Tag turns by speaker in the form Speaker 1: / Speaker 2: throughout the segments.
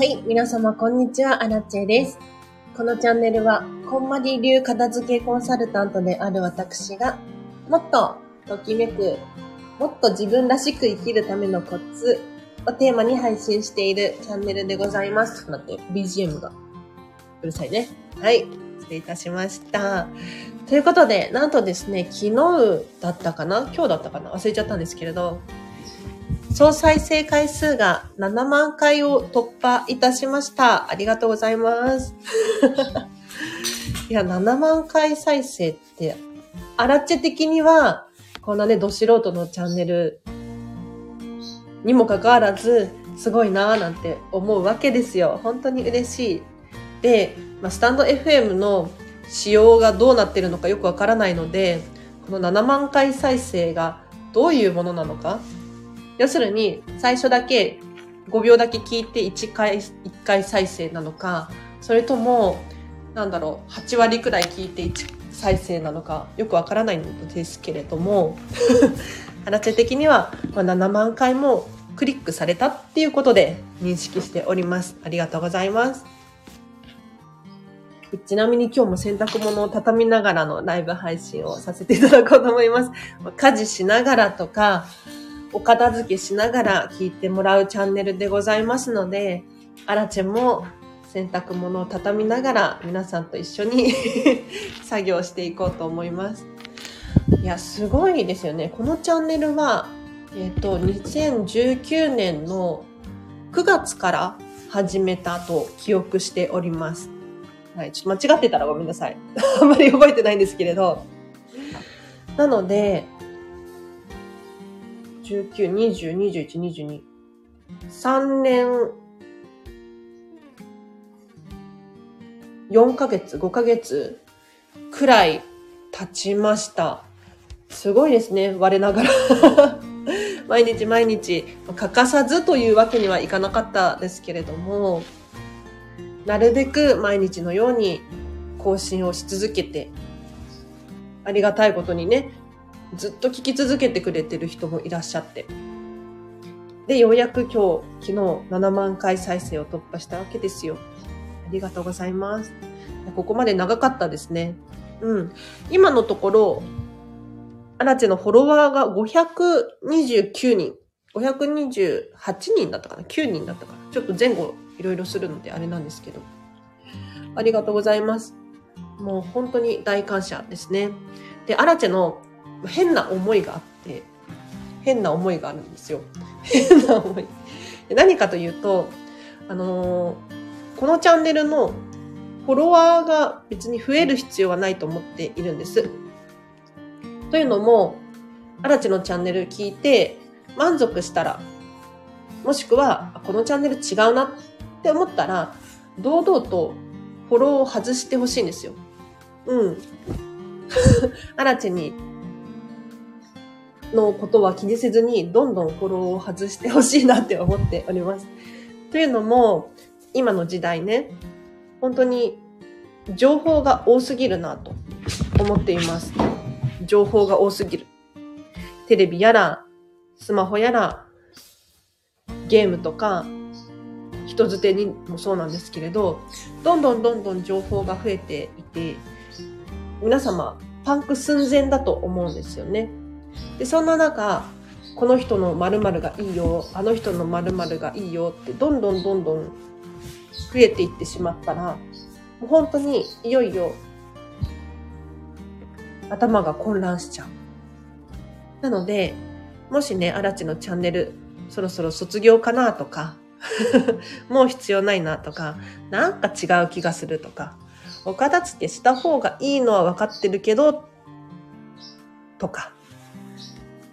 Speaker 1: はい、皆様こんにちは、アラチェです。このチャンネルは、こんまり流片付けコンサルタントである私が、もっとときめく、もっと自分らしく生きるためのコツをテーマに配信しているチャンネルでございます。ちょっと待って、BGM がうるさいね。はい、失礼いたしました。ということで、なんとですね、昨日だったかな？今日だったかな？忘れちゃったんですけれど、総再生回数が7万回を突破いたしました。ありがとうございます。いや、7万回再生って、アラッチェ的には、こんなね、ど素人のチャンネルにもかかわらず、すごいなぁなんて思うわけですよ。本当に嬉しい。で、まあ、スタンド FM の仕様がどうなってるのかよくわからないので、この7万回再生がどういうものなのか要するに、最初だけ5秒だけ聞いて1回、1回再生なのか、それとも、なんだろう、8割くらい聞いて1再生なのか、よくわからないんですけれども、アラチェ的には、ま、7万回もクリックされたっていうことで認識しております。ありがとうございます。ちなみに今日も洗濯物を畳みながらのライブ配信をさせていただこうと思います。家事しながらとか、お片付けしながら聞いてもらうチャンネルでございますので、アラチェも洗濯物を畳みながら皆さんと一緒に 作業していこうと思います。いや、すごいですよね。このチャンネルは、えっ、と、2019年の9月から始めたと記憶しております。はい、ちょっと間違ってたらごめんなさい。あんまり覚えてないんですけれど。なので、19、20、21、22。3年、4ヶ月、5ヶ月くらい経ちました。すごいですね、我ながら。毎日毎日欠かさずというわけにはいかなかったですけれども、なるべく毎日のように更新をし続けて、ありがたいことにね、ずっと聞き続けてくれてる人もいらっしゃって。で、ようやく今日、昨日7万回再生を突破したわけですよ。ありがとうございます。ここまで長かったですね。うん。今のところ、アラチェのフォロワーが529人。528人だったかな ?9 人だったかな？ちょっと前後いろいろするのであれなんですけど。ありがとうございます。もう本当に大感謝ですね。で、アラチェの変な思いがあって、変な思いがあるんですよ。変な思い。何かというと、あのーこのチャンネルのフォロワーが別に増える必要はないと思っているんです。というのも、アラチのチャンネル聞いて満足したら、もしくは、このチャンネル違うなって思ったら、堂々とフォローを外してほしいんですよ。うん。アラチに、のことは気にせずに、どんどんフォローを外してほしいなって思っております。というのも、今の時代ね、本当に情報が多すぎるなと思っています。情報が多すぎる。テレビやら、スマホやら、ゲームとか、人づてにもそうなんですけれど、どんどんどんどん情報が増えていて、皆様、パンク寸前だと思うんですよね。で、そんな中、この人の〇〇がいいよ、あの人の〇〇がいいよって、どんどんどんどん増えていってしまったら、もう本当にいよいよ頭が混乱しちゃう。なので、もしね、アラチのチャンネル、そろそろ卒業かなとか、もう必要ないなとか、なんか違う気がするとか、お片付けした方がいいのは分かってるけど、とか、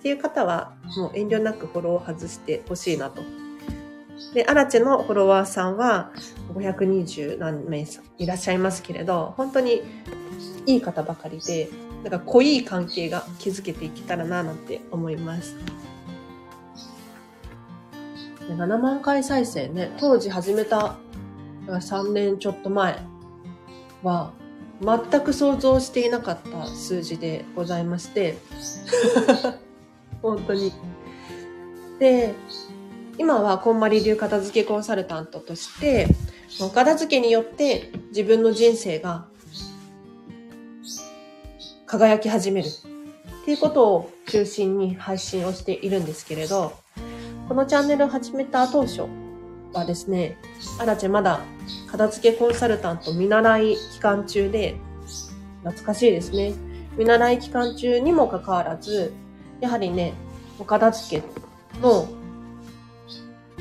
Speaker 1: っていう方は、もう遠慮なくフォローを外してほしいなと。で、アラチェのフォロワーさんは520何名さんいらっしゃいますけれど、本当にいい方ばかりで、なんか濃い関係が築けていけたらななんて思います。7万回再生ね、当時始めた3年ちょっと前は全く想像していなかった数字でございまして、本当に。で、今はこんまり流片付けコンサルタントとして、お片付けによって自分の人生が輝き始めるっていうことを中心に配信をしているんですけれど、このチャンネルを始めた当初はですね、あらちまだ片付けコンサルタント見習い期間中で、懐かしいですね。見習い期間中にもかかわらず、やはりね、お片付けの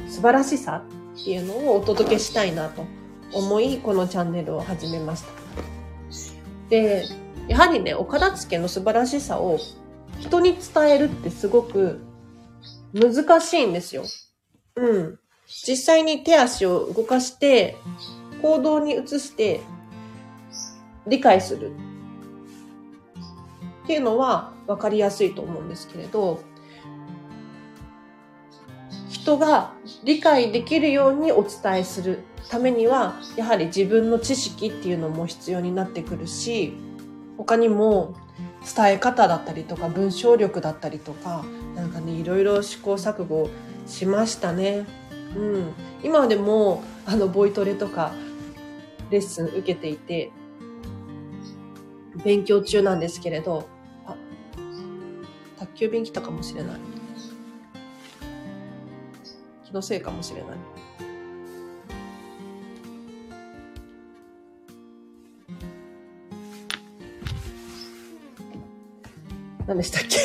Speaker 1: 素晴らしさっていうのをお届けしたいなと思い、このチャンネルを始めました。で、やはりね、お片付けの素晴らしさを人に伝えるってすごく難しいんですよ。うん。実際に手足を動かして、行動に移して理解するっていうのは分かりやすいと思うんですけれど、人が理解できるようにお伝えするためには、やはり自分の知識っていうのも必要になってくるし、他にも伝え方だったりとか文章力だったりとか、なんかね、いろいろ試行錯誤しましたね。うん。今でも、あの、ボイトレとか、レッスン受けていて、勉強中なんですけれど、急便来たかもしれない。気のせいかもしれない。何でしたっけ？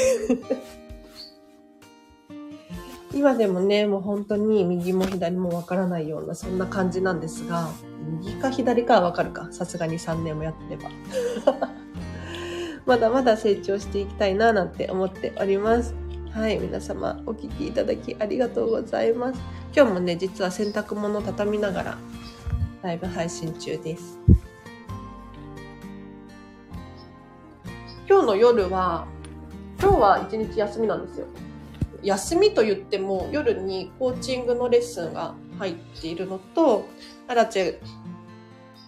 Speaker 1: 今でもね、もう本当に右も左もわからないような、そんな感じなんですが、右か左かはわかるか。さすがに3年もやってれば。まだまだ成長していきたいななんて思っております。はい、皆様お聴きいただきありがとうございます。今日もね、実は洗濯物を畳みながらライブ配信中です。今日の夜は、今日は一日休みなんですよ。休みと言っても夜にコーチングのレッスンが入っているのと、アラチェ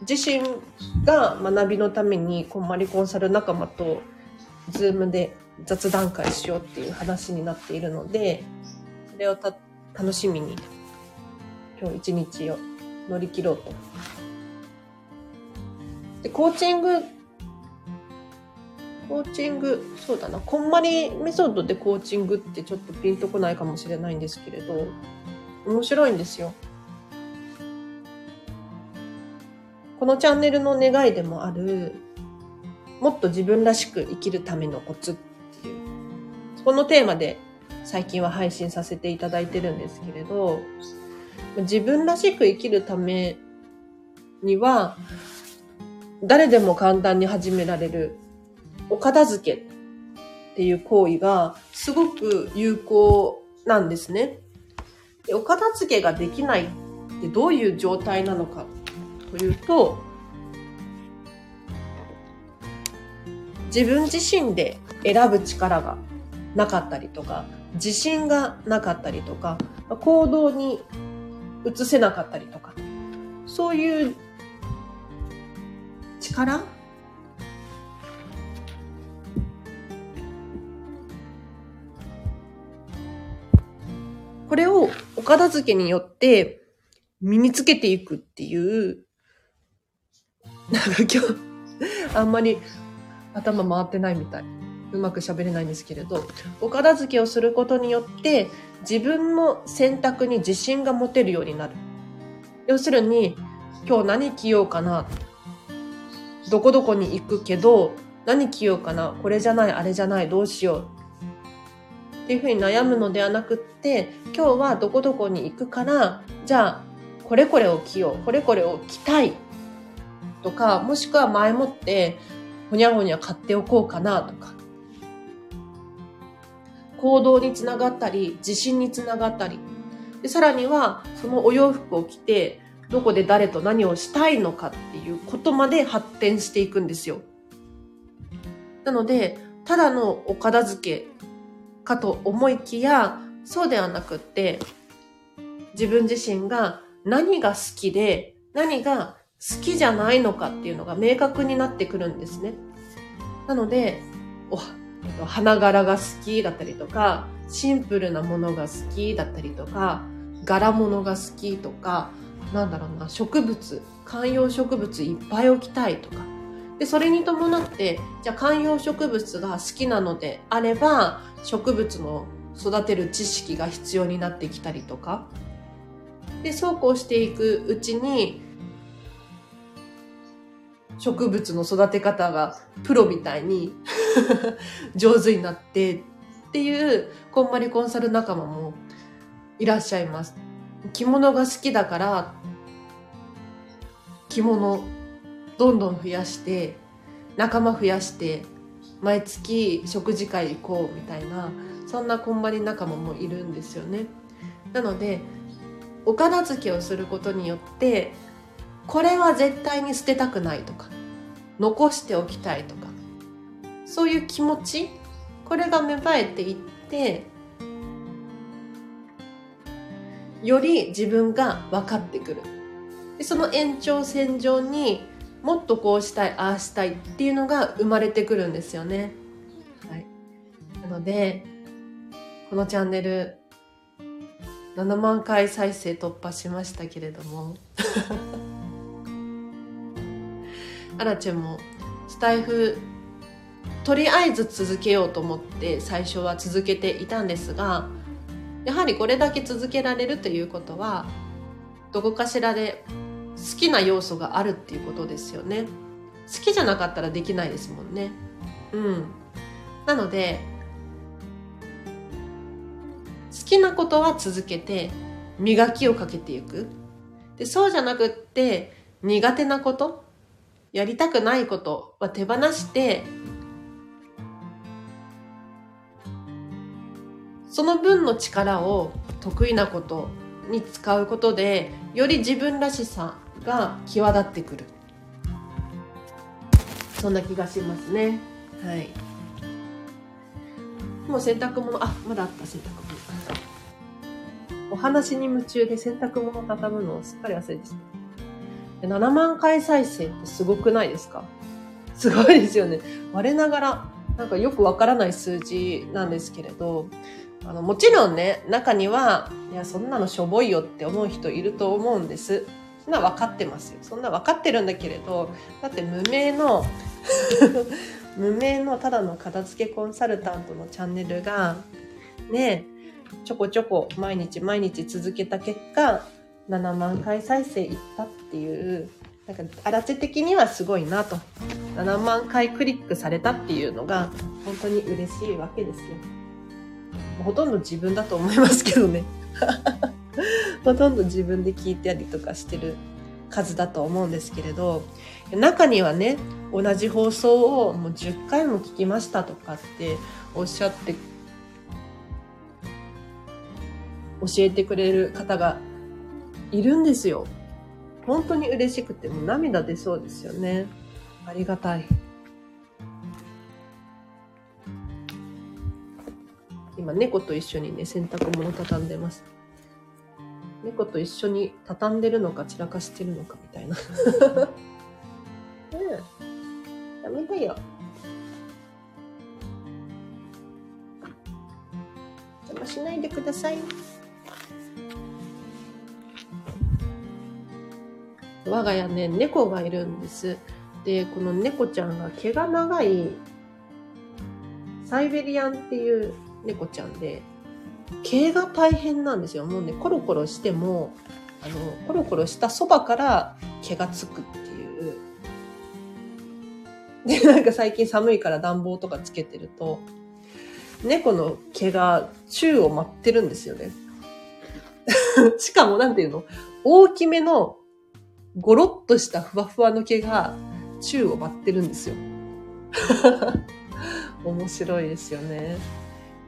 Speaker 1: 自身が学びのためにこんまりコンサル仲間とズームで雑談会しようっていう話になっているので、それを楽しみに今日一日を乗り切ろうと。で、コーチング、コーチング、そうだな、こんまりメソッドでコーチングってちょっとピンとこないかもしれないんですけれど、面白いんですよ。このチャンネルの願いでもある、もっと自分らしく生きるためのコツっていう、そこのテーマで最近は配信させていただいてるんですけれど、自分らしく生きるためには、誰でも簡単に始められるお片付けっていう行為がすごく有効なんですね。でお片付けができないってどういう状態なのかというと、自分自身で選ぶ力がなかったりとか、自信がなかったりとか、行動に移せなかったりとか、そういう力これをお片付けによって身につけていくっていうなんか今日、あんまり頭回ってないみたい。うまく喋れないんですけれど、お片付けをすることによって、自分の選択に自信が持てるようになる。要するに、今日何着ようかな。どこどこに行くけど、何着ようかな。これじゃない、あれじゃない、どうしよう。っていうふうに悩むのではなくって、今日はどこどこに行くから、じゃあ、これこれを着よう。これこれを着たい。とか、もしくは前もって、ほにゃほにゃ買っておこうかなとか、行動につながったり、自信につながったり、でさらには、そのお洋服を着て、どこで誰と何をしたいのかっていうことまで発展していくんですよ。なので、ただのお片付けかと思いきや、そうではなくって、自分自身が何が好きで、何が好きじゃないのかっていうのが明確になってくるんですね。なので、お、花柄が好きだったりとか、シンプルなものが好きだったりとか、柄物が好きとか、なんだろうな、植物、観葉植物いっぱい置きたいとか。で、それに伴って、じゃあ観葉植物が好きなのであれば、植物の育てる知識が必要になってきたりとか。で、そうこうしていくうちに、植物の育て方がプロみたいに 上手になってっていうこんまりコンサル仲間もいらっしゃいます。着物が好きだから着物どんどん増やして仲間増やして毎月食事会行こうみたいなそんなこんまり仲間もいるんですよね。なのでお片付けをすることによってこれは絶対に捨てたくないとか残しておきたいとかそういう気持ちこれが芽生えていってより自分が分かってくる。でその延長線上にもっとこうしたいああしたいっていうのが生まれてくるんですよね。はい、なのでこのチャンネル7万回再生突破しましたけれども。アラチェもスタイフとりあえず続けようと思って最初は続けていたんですがやはりこれだけ続けられるということはどこかしらで好きな要素があるっていうことですよね。好きじゃなかったらできないですもんね。うん。なので好きなことは続けて磨きをかけていく。でそうじゃなくって苦手なことやりたくないことは手放してその分の力を得意なことに使うことでより自分らしさが際立ってくる。そんな気がしますね。はい。もう洗濯物あまだあった洗濯物。お話に夢中で洗濯物畳むのをすっかり忘れてた7万回再生ってすごくないですか？すごいですよね我ながらなんかよくわからない数字なんですけれどあの、もちろんね、中には、いや、そんなのしょぼいよって思う人いると思うんです。そんな分かってますよ。そんな分かってるんだけれど、だって無名の 無名のただの片付けコンサルタントのチャンネルが、ね、ちょこちょこ毎日毎日続けた結果、7万回再生いったっていう、なんか、あらち的にはすごいなと。7万回クリックされたっていうのが、本当に嬉しいわけですよ。ほとんど自分だと思いますけどね。ほとんど自分で聞いたりとかしてる数だと思うんですけれど、中にはね、同じ放送をもう10回も聞きましたとかっておっしゃって教えてくれる方がいるんですよ。本当に嬉しくても涙出そうですよね。ありがたい。今猫と一緒にね、洗濯物畳んでます。猫と一緒に畳んでるのか散らかしてるのかみたいな。うん。ダメだよ。邪魔しないでください。我が家ね、猫がいるんです。で、この猫ちゃんが毛が長いサイベリアンっていう猫ちゃんで、毛が大変なんですよ。もうね、コロコロしても、あの、コロコロしたそばから毛がつくっていう。で、なんか最近寒いから暖房とかつけてると、猫の毛が宙を舞ってるんですよね。しかもなんていうの？大きめのゴロッとしたふわふわの毛が宙を舞ってるんですよ。面白いですよね。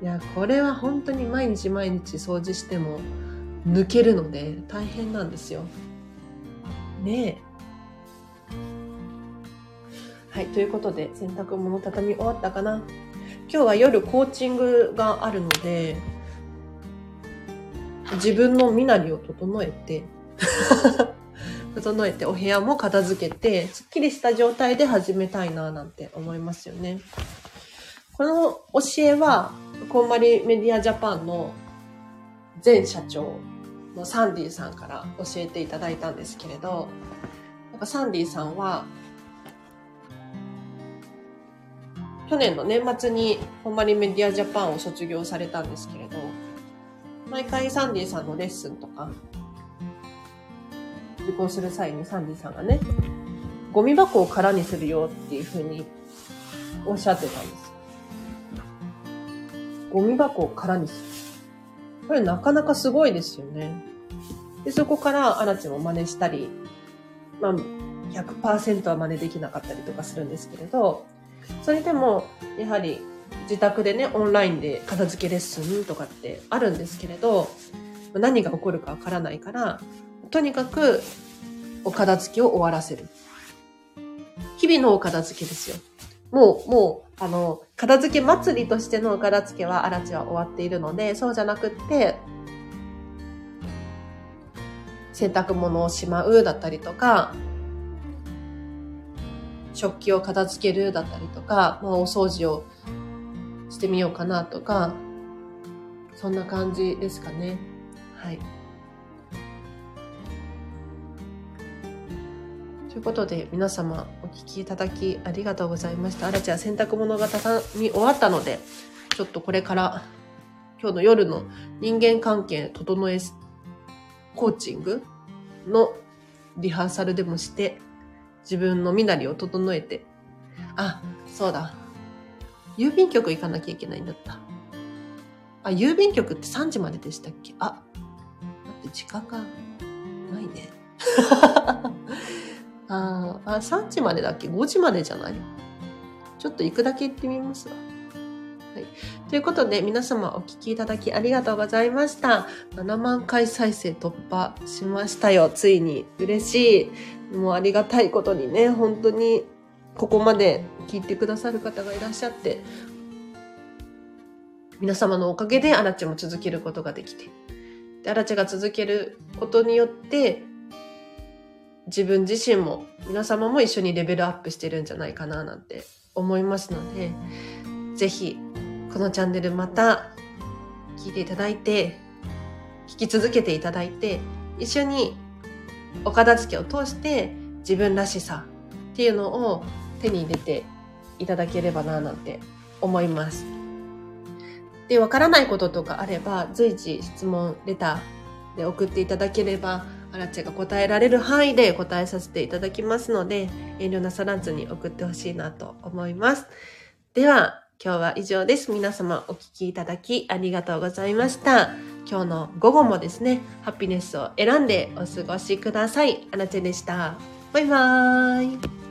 Speaker 1: いや、これは本当に毎日毎日掃除しても抜けるので大変なんですよ。ねえ。はい、ということで洗濯物畳み終わったかな。今日は夜コーチングがあるので、自分の身なりを整えて整えてお部屋も片付けて、すっきりした状態で始めたいななんて思いますよね。この教えは、こんまりメディアジャパンの前社長のサンディさんから教えていただいたんですけれど、やっぱサンディさんは、去年の年末にほんまにメディアジャパンを卒業されたんですけれど、毎回サンディさんのレッスンとか、受講する際にサンディさんがね、ゴミ箱を空にするよっていうふうにおっしゃってたんです。ゴミ箱を空にする。これなかなかすごいですよね。で、そこからアラチも真似したり、まあ、100%は真似できなかったりとかするんですけれど、それでも、やはり自宅でね、オンラインで片付けレッスンとかってあるんですけれど、何が起こるかわからないから、とにかくお片付けを終わらせる。日々のお片付けですよ。もう、もう、あの、片付け祭りとしてのお片付けは、あらちは終わっているので、そうじゃなくって、洗濯物をしまうだったりとか、食器を片付けるだったりとか、まあ、お掃除をしてみようかなとか、そんな感じですかね。はい。ということで、皆様お聞きいただきありがとうございました。あらちゃん洗濯物が畳み終わったので、ちょっとこれから今日の夜の人間関係整えコーチングのリハーサルでもして、自分の身なりを整えて、あ、そうだ。郵便局行かなきゃいけないんだった。あ、郵便局って3時まででしたっけ？あ、待って、時間がないね。ああ、3時までだっけ ?5 時までじゃない？ちょっと行くだけ行ってみますわ。はい。ということで、皆様お聞きいただきありがとうございました。7万回再生突破しましたよ。ついに。嬉しい。もうありがたいことにね、本当にここまで聞いてくださる方がいらっしゃって、皆様のおかげでアラチも続けることができて、で、アラチが続けることによって、自分自身も皆様も一緒にレベルアップしてるんじゃないかななんて思いますので、ぜひこのチャンネルまた聞いていただいて、聞き続けていただいて、一緒にお片付けを通して自分らしさっていうのを手に入れていただければななんて思います。で、わからないこととかあれば、随時質問、レターで送っていただければ、アラチェが答えられる範囲で答えさせていただきますので、遠慮なさらずに送ってほしいなと思います。では、今日は以上です。皆様お聴きいただきありがとうございました。今日の午後もですね、ハピネスを選んでお過ごしください。アラチェでした。バイバーイ。